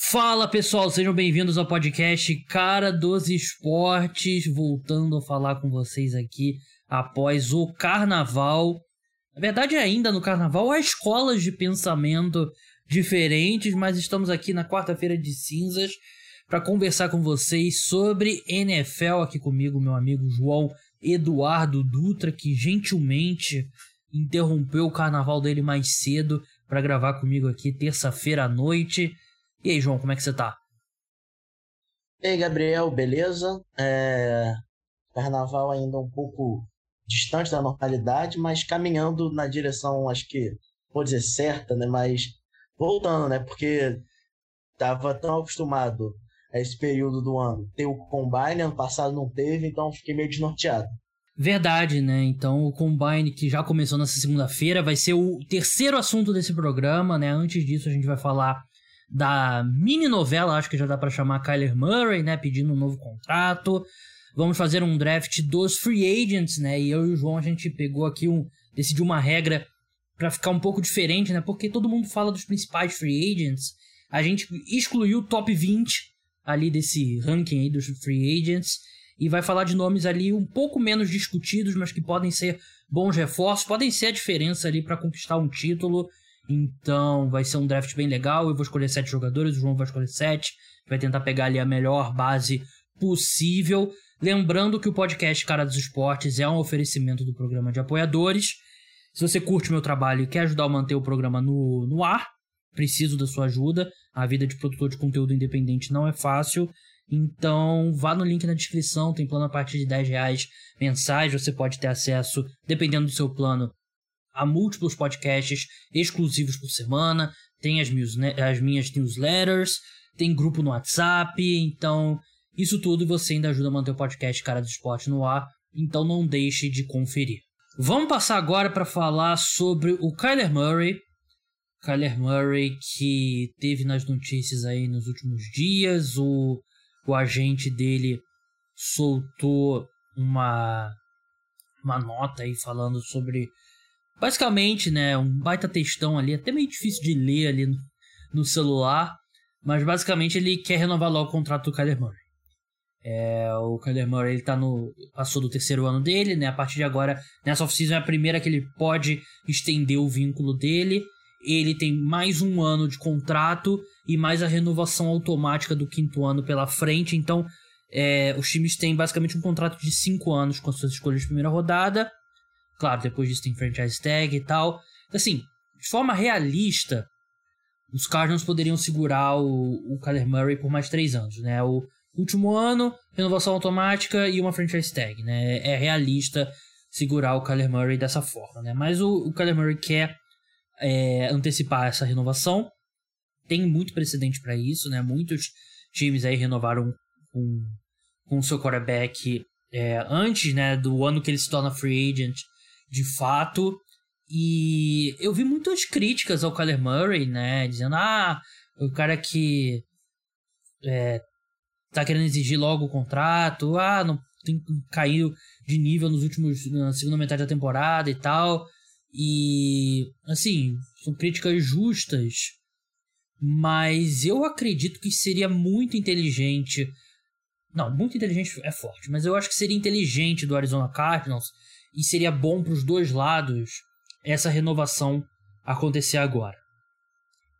Fala pessoal, sejam bem-vindos ao podcast Cara dos Esportes, voltando a falar com vocês aqui após o carnaval. Na verdade, ainda no carnaval há escolas de pensamento diferentes, mas estamos aqui na quarta-feira de cinzas para conversar com vocês sobre NFL. Aqui comigo, meu amigo João Eduardo Dutra, que gentilmente interrompeu o carnaval dele mais cedo para gravar comigo aqui terça-feira à noite. E aí, João, como é que você tá? E aí, Gabriel, beleza? É... Carnaval ainda um pouco distante da normalidade, mas caminhando na direção, acho que, vou dizer certa, né? Mas voltando, né? Porque tava tão acostumado a esse período do ano ter o Combine, ano passado não teve, então fiquei meio desnorteado. Verdade, né? Então o Combine que já começou nessa segunda-feira vai ser o terceiro assunto desse programa, né? Antes disso a gente vai falar da mini novela, acho que já dá para chamar Kyler Murray, né, pedindo um novo contrato. Vamos fazer um draft dos free agents, né? E eu e o João a gente pegou aqui um decidiu uma regra para ficar um pouco diferente, né? Porque todo mundo fala dos principais free agents. A gente excluiu o top 20 ali desse ranking aí dos free agents e vai falar de nomes ali um pouco menos discutidos, mas que podem ser bons reforços, podem ser a diferença ali para conquistar um título então vai ser um draft bem legal. Eu vou escolher sete jogadores, o João vai escolher sete. Vai tentar pegar ali a melhor base possível. Lembrando que o podcast Cara dos Esportes é um oferecimento do programa de apoiadores. Se você curte meu trabalho e quer ajudar a manter o programa no, no ar, preciso da sua ajuda. A vida de produtor de conteúdo independente não é fácil. Então, vá no link na descrição, tem plano a partir de 10 reais mensais. Você pode ter acesso, dependendo do seu plano, há múltiplos podcasts exclusivos por semana, tem as, minhas, as minhas newsletters, tem grupo no WhatsApp, então isso tudo você ainda ajuda a manter o podcast Cara do Esporte no ar, então não deixe de conferir. Vamos passar agora para falar sobre o Kyler Murray. Kyler Murray que teve nas notícias aí nos últimos dias, o, o agente dele soltou uma, uma nota aí falando sobre Basicamente, né, um baita textão ali, até meio difícil de ler ali no, no celular, mas basicamente ele quer renovar logo o contrato do Kyler Murray. É, o Kyler Murray ele tá no, passou do terceiro ano dele, né? A partir de agora, nessa off-season é a primeira que ele pode estender o vínculo dele. Ele tem mais um ano de contrato e mais a renovação automática do quinto ano pela frente. Então, é, os times têm basicamente um contrato de cinco anos com as suas escolhas de primeira rodada. Claro, depois disso tem franchise tag e tal. Assim, de forma realista, os Cardinals poderiam segurar o, Kyler Murray por mais três anos, né? O último ano, renovação automática e uma franchise tag, né? É realista segurar o Kyler Murray dessa forma, né? Mas o, o Kyler Murray quer é, antecipar essa renovação. Tem muito precedente para isso, né? Muitos times aí renovaram com, com o seu quarterback é, antes, né? Do ano que ele se torna free agent de fato. E eu vi muitas críticas ao Kyler Murray, né? Dizendo, ah, o cara que é, tá querendo exigir logo o contrato, ah, não tem caiu de nível nos últimos na segunda metade da temporada e tal. E assim, são críticas justas, mas eu acredito que seria muito inteligente. Não, muito inteligente é forte, mas eu acho que seria inteligente do Arizona Cardinals e seria bom para os dois lados essa renovação acontecer agora.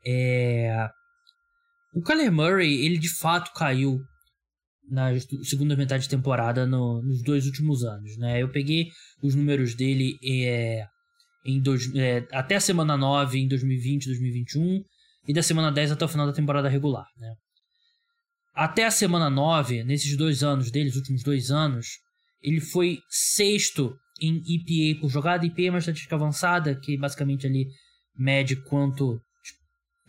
É... O Kyler Murray, ele de fato caiu na segunda metade de temporada no, nos dois últimos anos, né? Eu peguei os números dele é, em dois, é, até a semana 9 em 2020 2021 e da semana 10 até o final da temporada regular, né? Até a semana 9, nesses dois anos deles, últimos dois anos, ele foi sexto em EPA por jogada. EPA é uma estatística avançada que basicamente ali mede quanto tipo,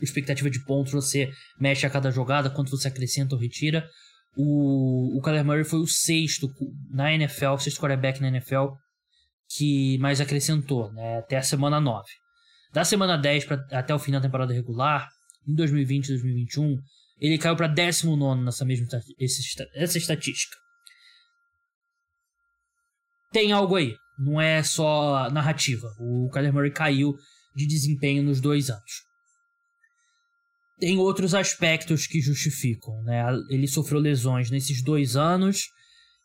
expectativa de pontos você mexe a cada jogada, quanto você acrescenta ou retira. O, o Kyler Murray foi o sexto na NFL, o sexto quarterback na NFL que mais acrescentou, né, até a semana 9. Da semana 10 pra, até o fim da temporada regular, em 2020 e 2021, ele caiu para 19 nessa mesma essa estatística tem algo aí. Não é só narrativa. O Kyler Murray caiu de desempenho nos dois anos. tem outros aspectos que justificam, né? Ele sofreu lesões nesses dois anos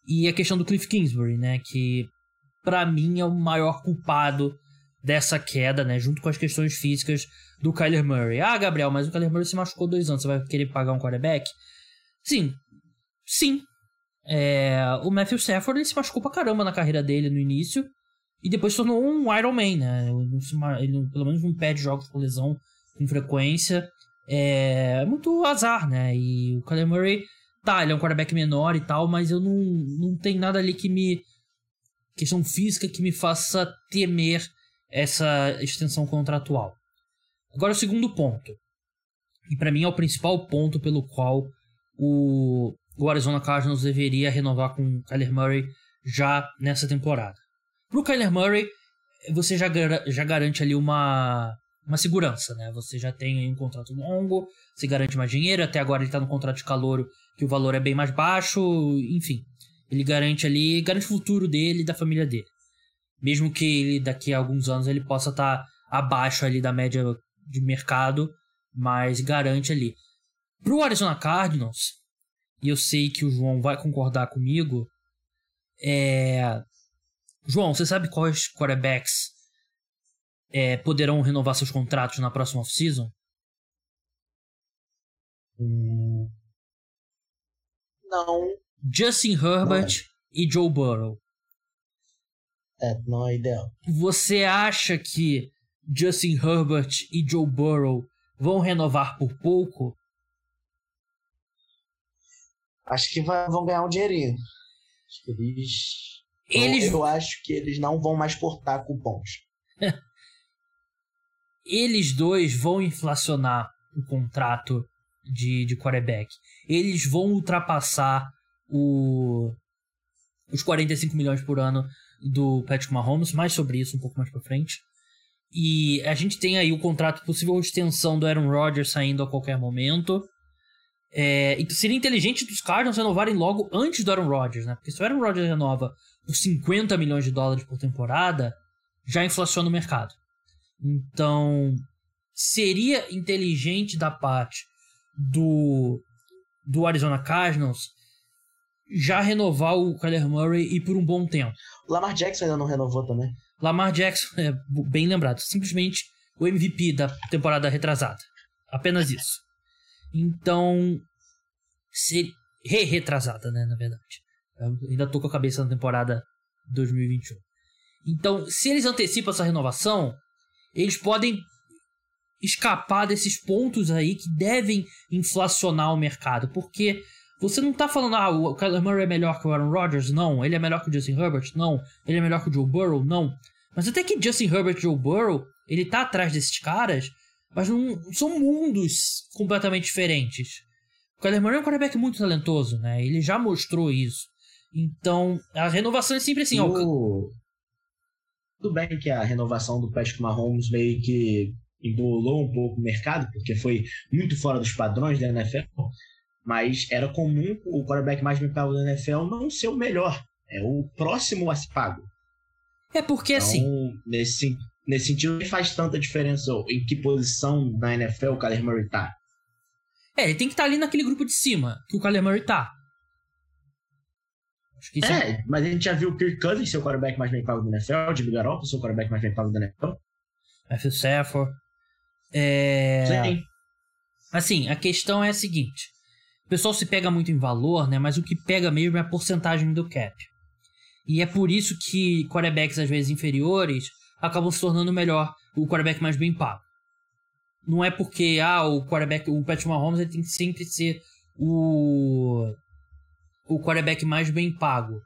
e a questão do Cliff Kingsbury, né? Que para mim é o maior culpado dessa queda, né? Junto com as questões físicas do Kyler Murray. Ah, Gabriel, mas o Kyler Murray se machucou dois anos, você vai querer pagar um quarterback? Sim, sim. É, o Matthew Stafford ele se machucou pra caramba na carreira dele no início e depois se tornou um Iron Man, né? Ele, pelo menos não perde jogos por lesão com frequência. É muito azar, né? E o Kyler Murray, tá, ele é um quarterback menor e tal, mas eu não, não tem nada ali que me. questão física que me faça temer essa extensão contratual. Agora, o segundo ponto, e para mim é o principal ponto pelo qual o, o Arizona Cardinals deveria renovar com o Kyler Murray já nessa temporada. Pro Kyler Murray, você já, já garante ali uma uma segurança, né? Você já tem um contrato longo, você garante mais dinheiro, até agora ele tá no contrato de calor que o valor é bem mais baixo, enfim. Ele garante ali, garante o futuro dele e da família dele. Mesmo que ele daqui a alguns anos ele possa estar tá abaixo ali da média de mercado, mas garante ali. Pro Arizona Cardinals, e eu sei que o João vai concordar comigo, é... João, você sabe quais quarterbacks é, poderão renovar seus contratos na próxima off-season? Não. Justin Herbert não. e Joe Burrow. É, não é ideal. Você acha que Justin Herbert e Joe Burrow vão renovar por pouco? Acho que vão ganhar um dinheirinho. Acho que eles. eles... Eu, eu acho que eles não vão mais portar cupons. eles dois vão inflacionar o contrato de, de quarterback. Eles vão ultrapassar o, os 45 milhões por ano do Patrick Mahomes, mais sobre isso um pouco mais para frente. E a gente tem aí o contrato, possível extensão do Aaron Rodgers saindo a qualquer momento. É, e seria inteligente dos Cardinals renovarem logo antes do Aaron Rodgers, né? Porque se o Aaron Rodgers renova por 50 milhões de dólares por temporada, já inflaciona o mercado. Então, seria inteligente da parte do, do Arizona Cardinals já renovar o Kyler Murray e por um bom tempo. Lamar Jackson ainda não renovou também. Lamar Jackson, é bem lembrado, simplesmente o MVP da temporada retrasada. Apenas isso. Então, ser re-retrasada, né, na verdade. Eu ainda tô com a cabeça na temporada 2021. Então, se eles antecipam essa renovação, eles podem escapar desses pontos aí que devem inflacionar o mercado, porque você não tá falando, ah, o Kyler Murray é melhor que o Aaron Rodgers? Não. Ele é melhor que o Justin Herbert? Não. Ele é melhor que o Joe Burrow? Não. Mas até que Justin Herbert e Joe Burrow, ele tá atrás desses caras, mas não são mundos completamente diferentes. O Kyler Murray é um quarterback muito talentoso, né? Ele já mostrou isso. Então, a renovação é sempre assim, ó. O... Tudo bem que a renovação do Patrick Mahomes meio que embolou um pouco o mercado, porque foi muito fora dos padrões da NFL, mas era comum o quarterback mais bem pago da NFL não ser o melhor, é o próximo a se pago. É porque então, assim. Nesse, nesse sentido, não faz tanta diferença em que posição na NFL o Kyler Murray tá. É, ele tem que estar tá ali naquele grupo de cima que o Kyler Murray tá. É, é, mas a gente já viu o Kirk Cousins ser o quarterback mais bem pago do NFL, o Jimmy Garoppolo ser o quarterback mais bem pago do NFL. Matthew Stafford. É... Sim. Assim, a questão é a seguinte. O pessoal se pega muito em valor, né? Mas o que pega mesmo é a porcentagem do cap. E é por isso que quarterbacks, às vezes, inferiores, acabam se tornando melhor, o quarterback mais bem pago. Não é porque, ah, o quarterback, o Patrick Mahomes, ele tem que sempre ser o o quarterback mais bem pago.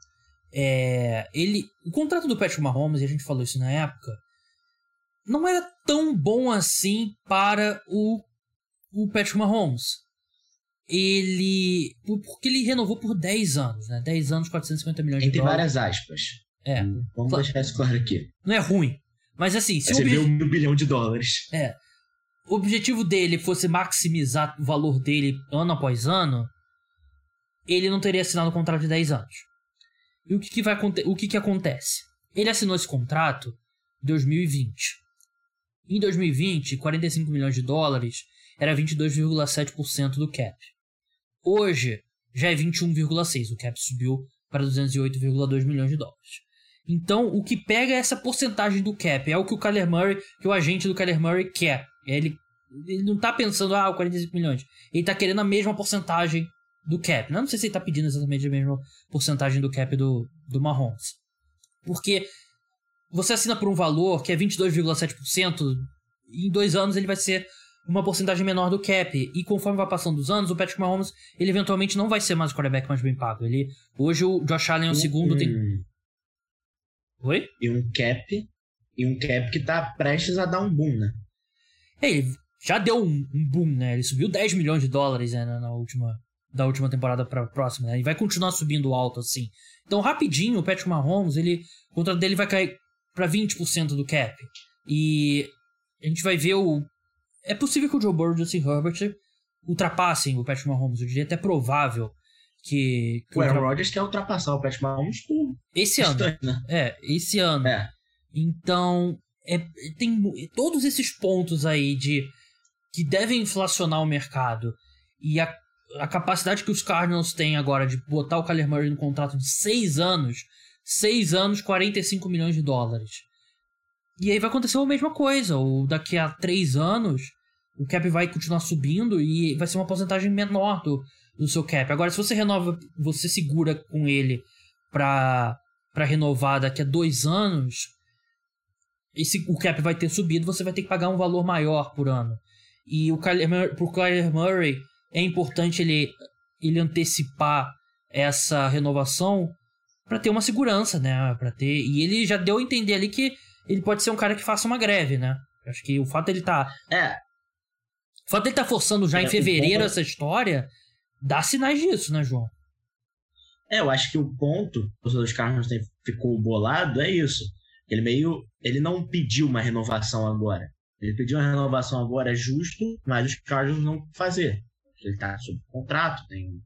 É, ele, o contrato do Patrick Mahomes, e a gente falou isso na época, não era tão bom assim para o, o Patrick Mahomes. Ele. Porque ele renovou por 10 anos, né? 10 anos, 450 milhões Entre de dólares. Entre várias aspas. É. Vamos claro, deixar isso claro aqui. Não é ruim. Mas assim, se Você o um bilhão de dólares. É. O objetivo dele fosse maximizar o valor dele ano após ano, ele não teria assinado um contrato de 10 anos. E o que, que vai o que, que acontece? Ele assinou esse contrato em 2020. Em 2020, 45 milhões de dólares era 22,7% do cap. Hoje já é 21,6%, o cap subiu para 208,2 milhões de dólares. Então, o que pega é essa porcentagem do cap, é o que o Kyler Murray, que o agente do Kyler Murray quer. Ele, ele não tá pensando, ah, 45 milhões. Ele tá querendo a mesma porcentagem do cap. Não, sei se ele tá pedindo exatamente a mesma porcentagem do cap do, do Mahomes. Porque você assina por um valor que é 22,7%, em dois anos ele vai ser uma porcentagem menor do cap. E conforme vai passando os anos, o Patrick Mahomes, ele eventualmente não vai ser mais o quarterback mais bem pago. Ele, hoje o Josh Allen é o segundo, tem Oi? E um cap. E um cap que tá prestes a dar um boom, né? Ele já deu um, um boom, né? Ele subiu 10 milhões de dólares né, na, última, da última temporada pra próxima, né? E vai continuar subindo alto assim. Então, rapidinho, o Patrick Mahomes, ele, o contrato dele vai cair para 20% do cap. E a gente vai ver o. É possível que o Joe Burrow e o Justin Herbert ultrapassem o Patrick Mahomes. Eu diria até provável que, que o Aaron ultra... Rodgers quer ultrapassar o Patrick Mahomes por esse ano. Né? É, esse ano. É. Então, é, tem todos esses pontos aí de que devem inflacionar o mercado e a, a capacidade que os Cardinals têm agora de botar o Kyler Murray no contrato de seis anos, seis anos, 45 milhões de dólares. E aí vai acontecer a mesma coisa, ou daqui a três anos o cap vai continuar subindo e vai ser uma porcentagem menor do, do seu cap. Agora, se você renova, você segura com ele para para renovar daqui a dois anos, esse, o cap vai ter subido, você vai ter que pagar um valor maior por ano. E o Kyler, pro Kyler Murray é importante ele, ele antecipar essa renovação para ter uma segurança, né? Para ter e ele já deu a entender ali que ele pode ser um cara que faça uma greve, né? Acho que o fato dele tá é. O fato dele tá forçando já é, em fevereiro essa história dá sinais disso, né, João? É, eu acho que o ponto que os Cardinals ficou bolado é isso. Ele meio. Ele não pediu uma renovação agora. Ele pediu uma renovação agora justo, mas os Cardinals não fazer. Ele está sob contrato, tem,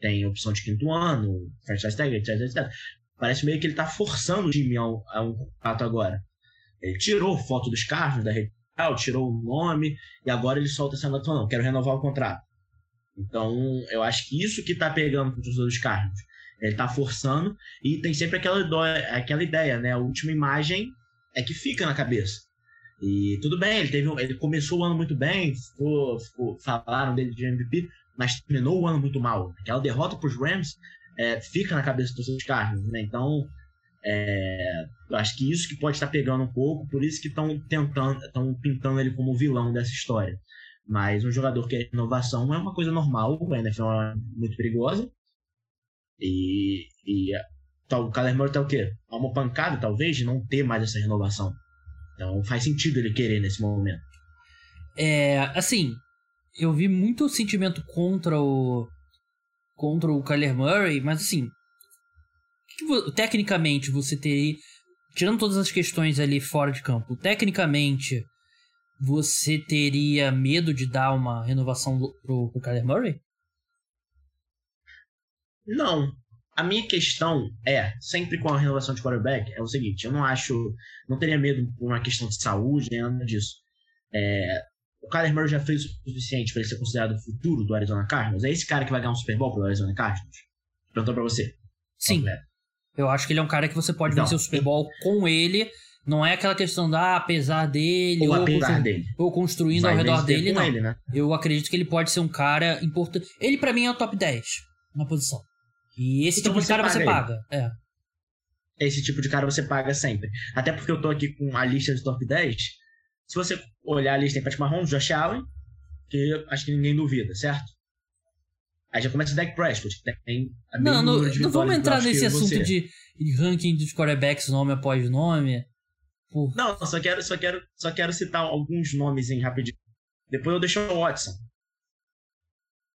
tem opção de quinto ano, franchise tag, etc, etc. Parece meio que ele está forçando o time a um, contrato agora. Ele tirou foto dos Cardinals da rede tirou o nome, e agora ele solta essa nota, não, quero renovar o contrato. Então, eu acho que isso que tá pegando com os outros carros. Ele tá forçando e tem sempre aquela, aquela ideia, né? A última imagem é que fica na cabeça. E tudo bem, ele teve ele começou o ano muito bem, ficou, ficou, falaram dele de MVP, mas terminou o ano muito mal. Aquela derrota para os Rams é, fica na cabeça dos seus carros, né? Então, é, eu acho que isso que pode estar pegando um pouco, por isso que estão tentando, estão pintando ele como vilão dessa história. Mas um jogador que é inovação é uma coisa normal, a NFL é muito perigosa. E, e tá, o Kyler Murray tá o quê? Tá uma pancada, talvez, de não ter mais essa renovação. Então faz sentido ele querer nesse momento. É, assim, eu vi muito sentimento contra o contra o Kyler Murray, mas assim, que, tecnicamente você teria, tirando todas as questões ali fora de campo, tecnicamente você teria medo de dar uma renovação pro, pro Kyler Murray? Não. A minha questão é, sempre com a renovação de quarterback, é o seguinte, eu não acho, não teria medo por uma questão de saúde, nem nada disso. É, o Kyler Murray já fez o suficiente para ele ser considerado o futuro do Arizona Cardinals? É esse cara que vai ganhar um Super Bowl pro Arizona Cardinals? Perguntou pra você. Sim. Eu acho que ele é um cara que você pode então, vencer o Super Bowl com ele não é aquela questão da ah, apesar dele ou, ou apesar dele. ou construindo Vai ao redor dele, não. Ele, né? Eu acredito que ele pode ser um cara importante. Ele para mim é o top 10 na posição. E esse então tipo de cara você paga. É. Esse tipo de cara você paga sempre. Até porque eu tô aqui com a lista de top 10. Se você olhar a lista, tem Patrick Mahomes, Josh Allen, que acho que ninguém duvida, certo? Aí já começa o Dak Prescott, tem Não, não, não vamos entrar nesse assunto de ranking dos quarterbacks nome após nome. Não, só quero, só, quero, só quero citar alguns nomes em rapidinho. Depois eu deixo o Watson.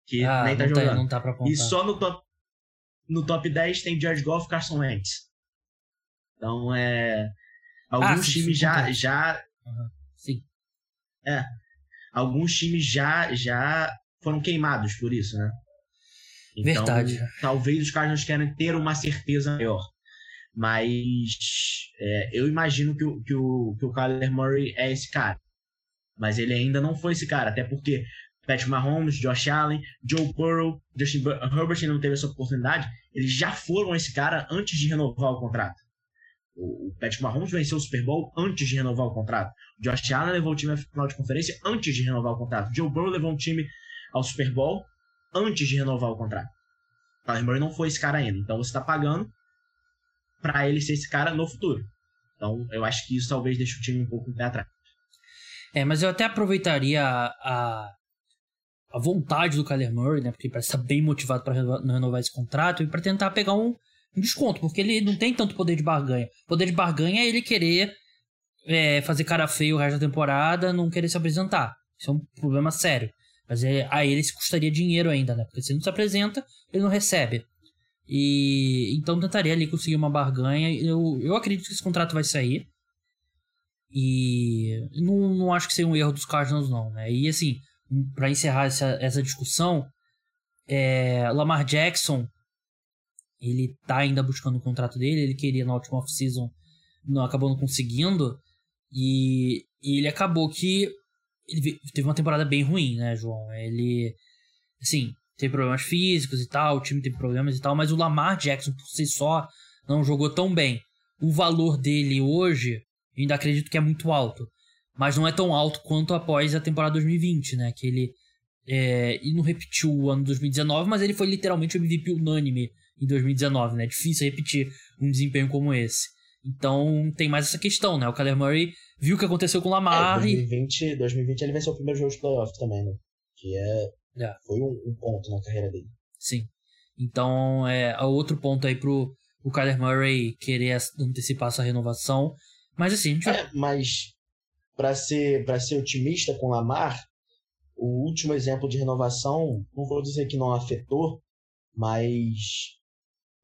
Que ah, nem tá não jogando. Tá, não tá pra E só no top, no top 10 tem George Goff e Carson Wentz. Então, é. Alguns ah, times já. já uhum. Sim. É. Alguns times já, já foram queimados por isso, né? Então, Verdade. Talvez os Cardinals querem ter uma certeza maior. Mas é, eu imagino que o, que, o, que o Kyler Murray é esse cara. Mas ele ainda não foi esse cara, até porque Patrick Mahomes, Josh Allen, Joe Burrow, Justin Herbert ainda não teve essa oportunidade. Eles já foram esse cara antes de renovar o contrato. O Patrick Mahomes venceu o Super Bowl antes de renovar o contrato. O Josh Allen levou o time à final de conferência antes de renovar o contrato. Joe Burrow levou o time ao Super Bowl antes de renovar o contrato. O Kyler Murray não foi esse cara ainda. Então você está pagando para ele ser esse cara no futuro. Então eu acho que isso talvez deixe o time um pouco pé atrás. É, mas eu até aproveitaria a, a, vontade do Kyler Murray, né? Porque ele parece estar bem motivado para renovar esse contrato e para tentar pegar um, um desconto, porque ele não tem tanto poder de barganha. Poder de barganha é ele querer é, fazer cara feio o resto da temporada, não querer se apresentar. Isso é um problema sério. Mas é, a ele se custaria dinheiro ainda, né? Porque se ele não se apresenta, ele não recebe. E então tentaria ali conseguir uma barganha. Eu, eu acredito que esse contrato vai sair. E não, não acho que seja um erro dos Cardinals, não, né? E assim, para encerrar essa, essa discussão, é, Lamar Jackson ele tá ainda buscando o contrato dele, ele queria na última off-season, não acabou não conseguindo. E, e, ele acabou que ele teve uma temporada bem ruim, né, João? Ele assim, teve problemas físicos e tal, o time teve problemas e tal, mas o Lamar Jackson por si só não jogou tão bem. O valor dele hoje, eu ainda acredito que é muito alto, mas não é tão alto quanto após a temporada 2020, né? Que ele é, e não repetiu o ano 2019, mas ele foi literalmente o MVP unânime em 2019, né? É difícil repetir um desempenho como esse. Então tem mais essa questão, né? O Kyler Murray viu o que aconteceu com o Lamar é, 2020, e... 2020 ele venceu o primeiro jogo de playoff também, né? Que é, é. foi um, um, ponto na carreira dele. Sim. Então é outro ponto aí pro o Kyler Murray querer antecipar essa renovação. Mas assim, gente. É, mas para ser, pra ser otimista com Lamar, o último exemplo de renovação, não vou dizer que não afetou, mas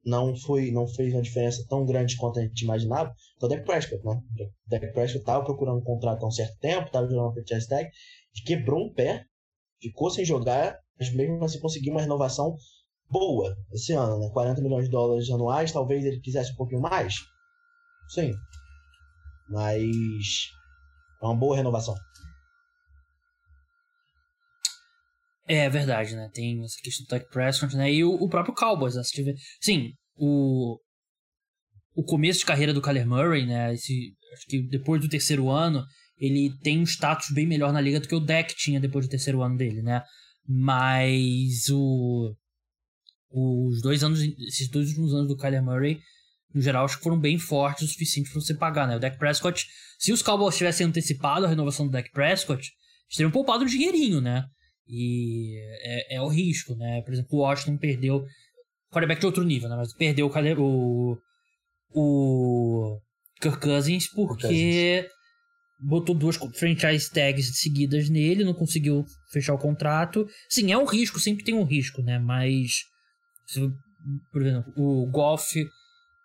não foi não fez uma diferença tão grande quanto a gente imaginava. Então, o Dak Prescott, né? O Dak Prescott estava procurando um contrato há um certo tempo, estava jogando para o tag, quebrou um pé, ficou sem jogar, mas mesmo assim conseguiu uma renovação boa esse ano, né? 40 milhões de dólares anuais, talvez ele quisesse um pouquinho mais. Sim. Mas é uma boa renovação. É verdade, né? Tem essa questão do Dak Prescott, né? E o, o próprio Cowboys, né? Se tiver... Sim, o, o começo de carreira do Kyler Murray, né? Esse, acho que depois do terceiro ano, ele tem um status bem melhor na liga do que o Dak tinha depois do terceiro ano dele, né? Mas o, os dois anos, esses dois últimos anos do Kyler Murray, no geral, acho que foram bem fortes o suficiente para você pagar, né? O Dak Prescott, se os Cowboys tivessem antecipado a renovação do Dak Prescott, eles teriam poupado um dinheirinho, né? E é, é o risco, né? Por exemplo, o Washington perdeu. Quarterback de outro nível, né? Mas perdeu o. O. Kirk Cousins porque. Botou duas franchise tags seguidas nele, não conseguiu fechar o contrato. Sim, é um risco, sempre tem um risco, né? Mas. Por exemplo, o Goff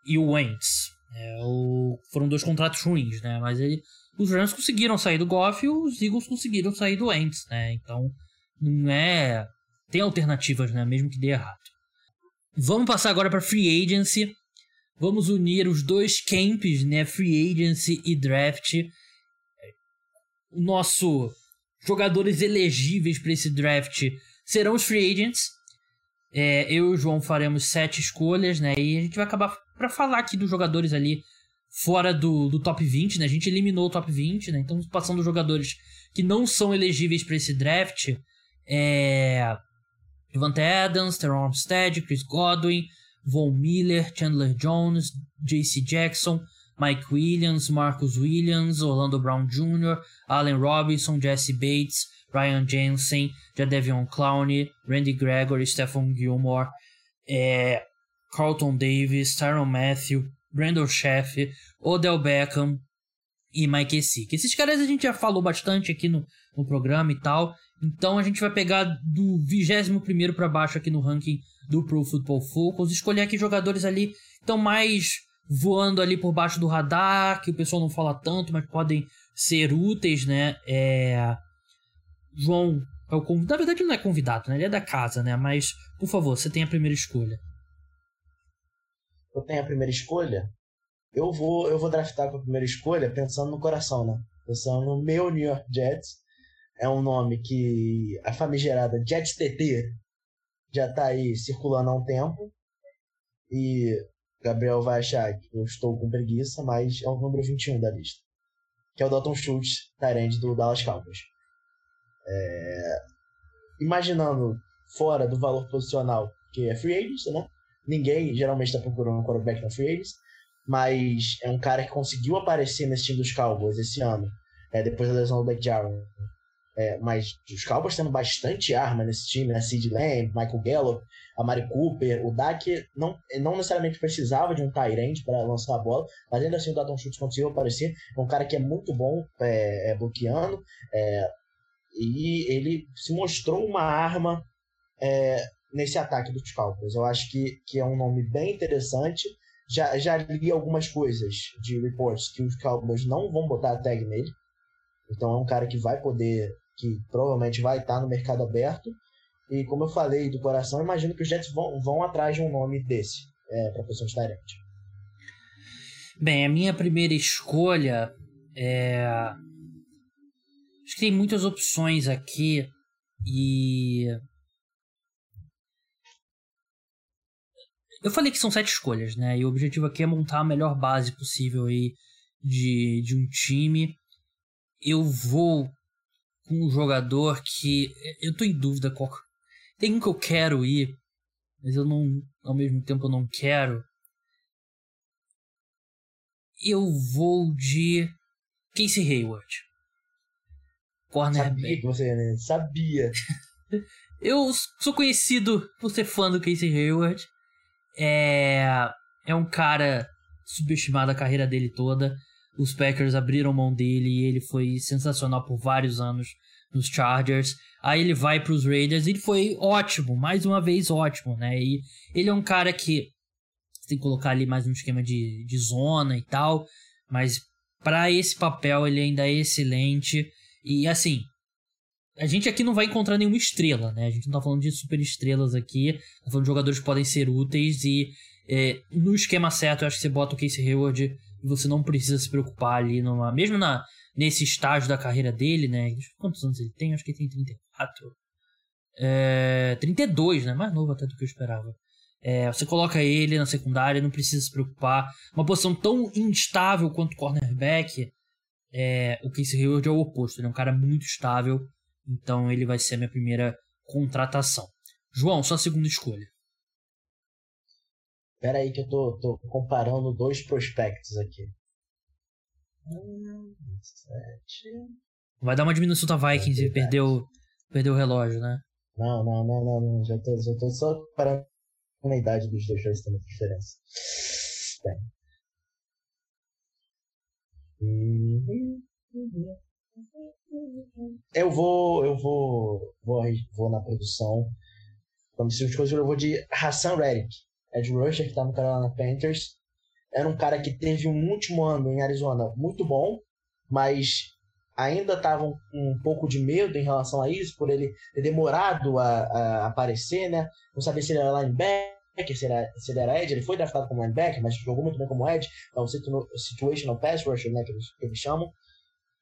e o Wentz. É, o, foram dois contratos ruins, né? Mas ele, os Rams conseguiram sair do Goff e os Eagles conseguiram sair do Wentz, né? Então não é. Tem alternativas, né? Mesmo que dê errado. Vamos passar agora para Free Agency. Vamos unir os dois camps, né? Free Agency e Draft. Nosso jogadores elegíveis para esse draft serão os Free Agents. É, eu e o João faremos sete escolhas, né? E a gente vai acabar para falar aqui dos jogadores ali fora do, do top 20, né? A gente eliminou o top 20, né? Então, passando os jogadores que não são elegíveis para esse draft, é, Devante Adams, Teron Armstead, Chris Godwin, Von Miller, Chandler Jones, J.C. Jackson, Mike Williams, Marcus Williams, Orlando Brown Jr., Allen Robinson, Jesse Bates, Ryan Jensen, Jadevion Clowney, Randy Gregory, Stephen Gilmore, é, Carlton Davis, Tyron Matthew, Brandon Sheff, Odell Beckham e Mike Esick. Esses caras a gente já falou bastante aqui no, no programa e tal. Então a gente vai pegar do 21 para baixo aqui no ranking do Pro Football Focus, escolher aqui jogadores ali que estão mais voando ali por baixo do radar, que o pessoal não fala tanto, mas podem ser úteis, né? É... João é o convidado. Na verdade, ele não é convidado, né? Ele é da casa, né? Mas, por favor, você tem a primeira escolha. Eu tenho a primeira escolha? Eu vou, eu vou draftar com a primeira escolha pensando no coração, né? Pensando no meu New York Jets é um nome que a famigerada Jets TT já tá aí circulando há um tempo. E Gabriel vai achar que eu estou com preguiça, mas é o número 21 da lista. Que é o Dalton Schultz, Tyrande do Dallas Cowboys. É... Imaginando fora do valor posicional, que é free agents, né? Ninguém geralmente está procurando um quarterback na free agents, mas é um cara que conseguiu aparecer nesse time dos Cowboys esse ano, é, depois da lesão do Blake Jarwin. É, mas os Cowboys tendo bastante arma nesse time, né? Sid Lamb, Michael Gallup, a Cooper, o Dak não, não necessariamente precisava de um Tyrant para lançar a bola, mas ainda assim o Dalton Schultz conseguiu aparecer. É um cara que é muito bom é, é, bloqueando é, e ele se mostrou uma arma é, nesse ataque dos Cowboys. Eu acho que, que é um nome bem interessante. Já, já li algumas coisas de reports que os Cowboys não vão botar a tag nele. Então é um cara que vai poder, que provavelmente vai estar no mercado aberto. E como eu falei do coração, imagino que os Jets vão, vão atrás de um nome desse é, para a posição de Tyrant. Bem, a minha primeira escolha é. Acho que tem muitas opções aqui e Eu falei que são sete escolhas, né? E o objetivo aqui é montar a melhor base possível aí de, de um time. Eu vou um jogador que. Eu tô em dúvida qual. Tem um que eu quero ir, mas eu não. Ao mesmo tempo eu não quero. Eu vou de. Casey Hayward. Cornerback. Sabia que você né? Sabia. eu sou conhecido por ser fã do Casey Hayward. É, é um cara subestimado a carreira dele toda. Os Packers abriram mão dele e ele foi sensacional por vários anos nos Chargers. Aí ele vai para os Raiders e ele foi ótimo, mais uma vez ótimo, né? E ele é um cara que tem que colocar ali mais um esquema de, de zona e tal, mas para esse papel ele ainda é excelente. E assim, a gente aqui não vai encontrar nenhuma estrela, né? A gente não tá falando de super estrelas aqui, tá falando de jogadores que podem ser úteis e é, no esquema certo eu acho que você bota o Casey Hayward e você não precisa se preocupar ali numa. Mesmo na, nesse estágio da carreira dele, né? Quantos anos ele tem? Acho que ele tem 34. É, 32, né? Mais novo até do que eu esperava. É, você coloca ele na secundária, não precisa se preocupar. Uma posição tão instável quanto cornerback, é, o Casey Hayward é o oposto. Ele é um cara muito estável então ele vai ser a minha primeira contratação. João, sua segunda escolha. Espera aí que eu tô, tô comparando dois prospectos aqui. Vai dar uma diminuição da Vikings e perdeu, perdeu o relógio, né? Não, não, não, não, não. Já tô, já tô só comparando a idade dos dois, dois tem diferença. Bem. Eu vou, eu vou, vou, vou na produção. Como se eu vou de Hassan Reddick, Ed Rusher, que tá no Carolina Panthers. Era um cara que teve um último ano em Arizona muito bom, mas ainda tava um, um pouco de medo em relação a isso, por ele ter demorado a, a aparecer, né? Não sabia se ele era linebacker, se era, se ele era Ed. Ele foi draftado como linebacker, mas jogou muito bem como Ed. É um situational pass rusher, né? Que eles, que eles chamam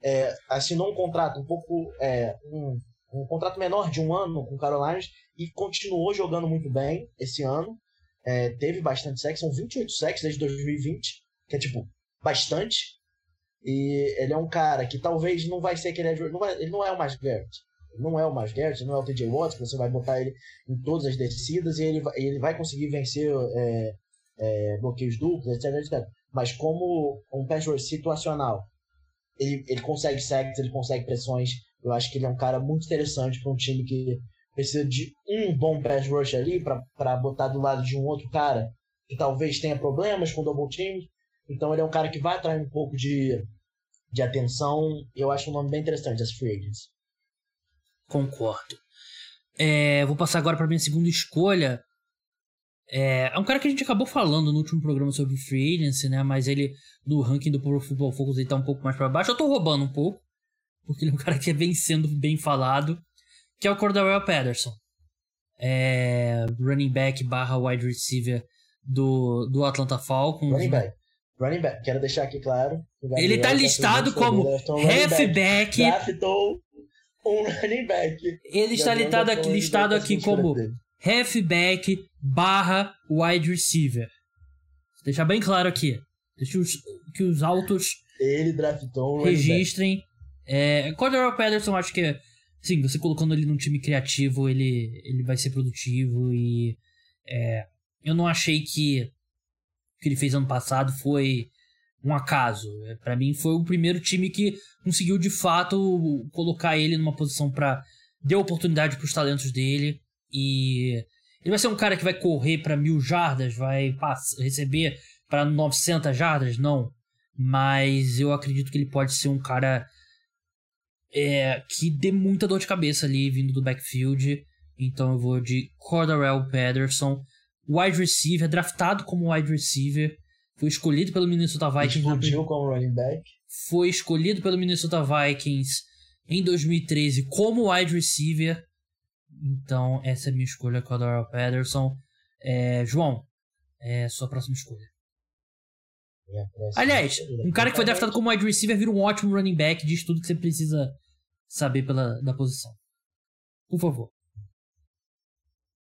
é, assinou um contrato um pouco. É, um, um contrato menor de um ano com o Carolina e continuou jogando muito bem esse ano. É, teve bastante sexo, são 28 sexos desde 2020, que é tipo bastante. E ele é um cara que talvez não vai ser aquele. Não vai, ele não é o mais Garrett. Não é o mais Garrett, não é o TJ Watts, que você vai botar ele em todas as descidas e ele, ele vai conseguir vencer é, é, bloqueios duplos, etc, etc. Mas como um pass situacional, ele, ele consegue sacks, ele consegue pressões. Eu acho que ele é um cara muito interessante para um time que precisa de um bom pass rush ali para botar do lado de um outro cara que talvez tenha problemas com double team. Então ele é um cara que vai atrair um pouco de, de atenção. Eu acho um nome bem interessante, as Free Agents. Concordo. É, vou passar agora para minha segunda escolha. É, é, um cara que a gente acabou falando no último programa sobre free agency, né? Mas ele, no ranking do Pro Football Focus, ele tá um pouco mais para baixo. Eu tô roubando um pouco, porque ele é um cara que vem sendo bem falado, que é o Cordarrelle Patterson. É, running back barra wide receiver do, do Atlanta Falcons. Running back. Running back. Quero deixar aqui claro. Ele tá listado como halfback. Draftou um running back. Ele está listado aqui, listado aqui como halfback barra wide receiver. Vou deixar bem claro aqui. Deixa os, que os autos ele draftou um registrem. É, Cordero Patterson, acho que sim, você colocando ele num time criativo, ele, ele vai ser produtivo e é, eu não achei que o que ele fez ano passado foi um acaso. É, para mim foi o primeiro time que conseguiu de fato colocar ele numa posição para dar oportunidade para os talentos dele e ele vai ser um cara que vai correr para mil jardas, vai receber para 900 jardas, não. Mas eu acredito que ele pode ser um cara é, que dê muita dor de cabeça ali vindo do backfield. Então eu vou de Cordarrelle Patterson, wide receiver, draftado como wide receiver. Foi escolhido pelo Minnesota Vikings. Explodiu como running back. Foi escolhido pelo Minnesota Vikings em 2013 como wide receiver. Então, essa é a minha escolha, Cordarrelle Patterson. É, João, é sua próxima escolha. Aliás, um cara que foi draftado como wide receiver vira um ótimo running back, diz tudo que você precisa saber pela, da posição. Por favor.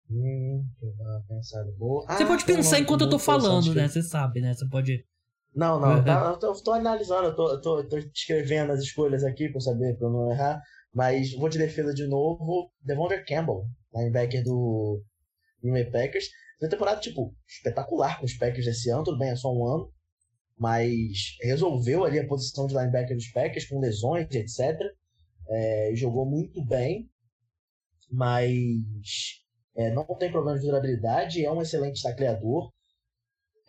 Hum, você pode ah, pensar enquanto eu tô falando, né? Você sabe, né? Você pode. Não, não, tá, eu, tô, eu tô analisando, eu tô, eu tô, eu tô escrevendo as escolhas aqui pra saber, pra não errar. Mas vou de defesa de novo. Devondre Campbell, linebacker do Green Packers. Foi uma temporada, tipo, espetacular com os Packers esse ano. Tudo bem, é só um ano mas resolveu ali a posição de linebacker dos Packers com lesões, etc. É, jogou muito bem, mas é, não tem problema de durabilidade, é um excelente tacleador.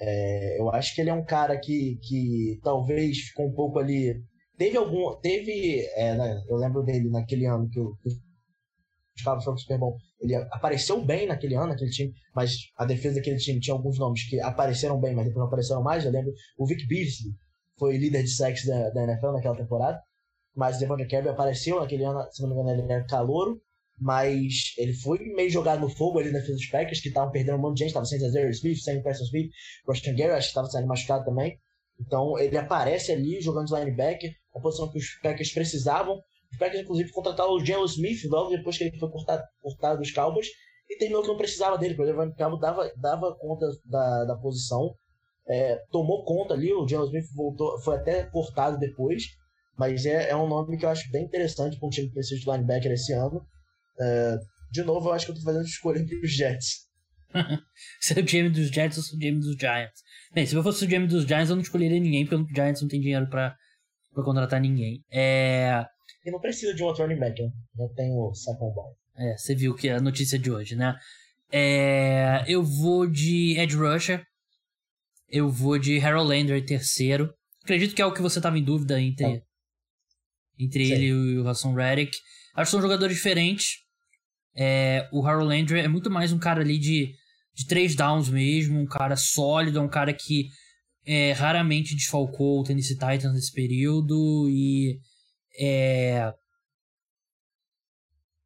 É, eu acho que ele é um cara que, que talvez ficou um pouco ali. Teve algum. Teve. É, né, eu lembro dele naquele ano que, os Cowboys foram Super Bowl. Ele apareceu bem naquele ano, naquele time, mas a defesa daquele time tinha alguns nomes que apareceram bem, mas depois não apareceram mais. Eu lembro o Vic Beasley foi líder de sacks da, da NFL naquela temporada, mas o Devonta Kirby apareceu naquele ano, se não me engano, ele era calouro, mas ele foi meio jogado no fogo ali na defesa dos Packers, que estavam perdendo um monte de gente, estava sem Zero Smith, sem Preston Smith, Russian Gary, acho que estava saindo machucado também. Então ele aparece ali jogando de linebacker, a posição que os Packers precisavam, os Packers, inclusive, contrataram o Geno Smith logo depois que ele foi cortado, cortado dos Cowboys e terminou que não precisava dele, porque o Evan Campbell dava, dava conta da, da posição, é, tomou conta ali, o Geno Smith voltou, foi até cortado depois, mas é, é um nome que eu acho bem interessante para um time que precisa de linebacker esse ano. É, de novo, eu acho que eu estou fazendo escolha entre os Jets. Você é o GM dos Jets ou sou o GM dos Giants? Bem, se eu fosse o GM dos Giants, eu não escolheria ninguém, porque o Giants não tem dinheiro para contratar ninguém. É... E não precisa de um outro running back, né? Já tem o Saquon Ball. É, você viu que é a notícia de hoje, né? É, eu vou de Ed Rusher. Eu vou de Harold Landry terceiro. Acredito que é o que você estava em dúvida entre, é. entre ele e o Hassan Reddick. Acho que são jogadores diferentes. É, o Harold Landry é muito mais um cara ali de, de três downs mesmo, um cara sólido, um cara que é, raramente desfalcou o Tennessee Titans nesse período e é...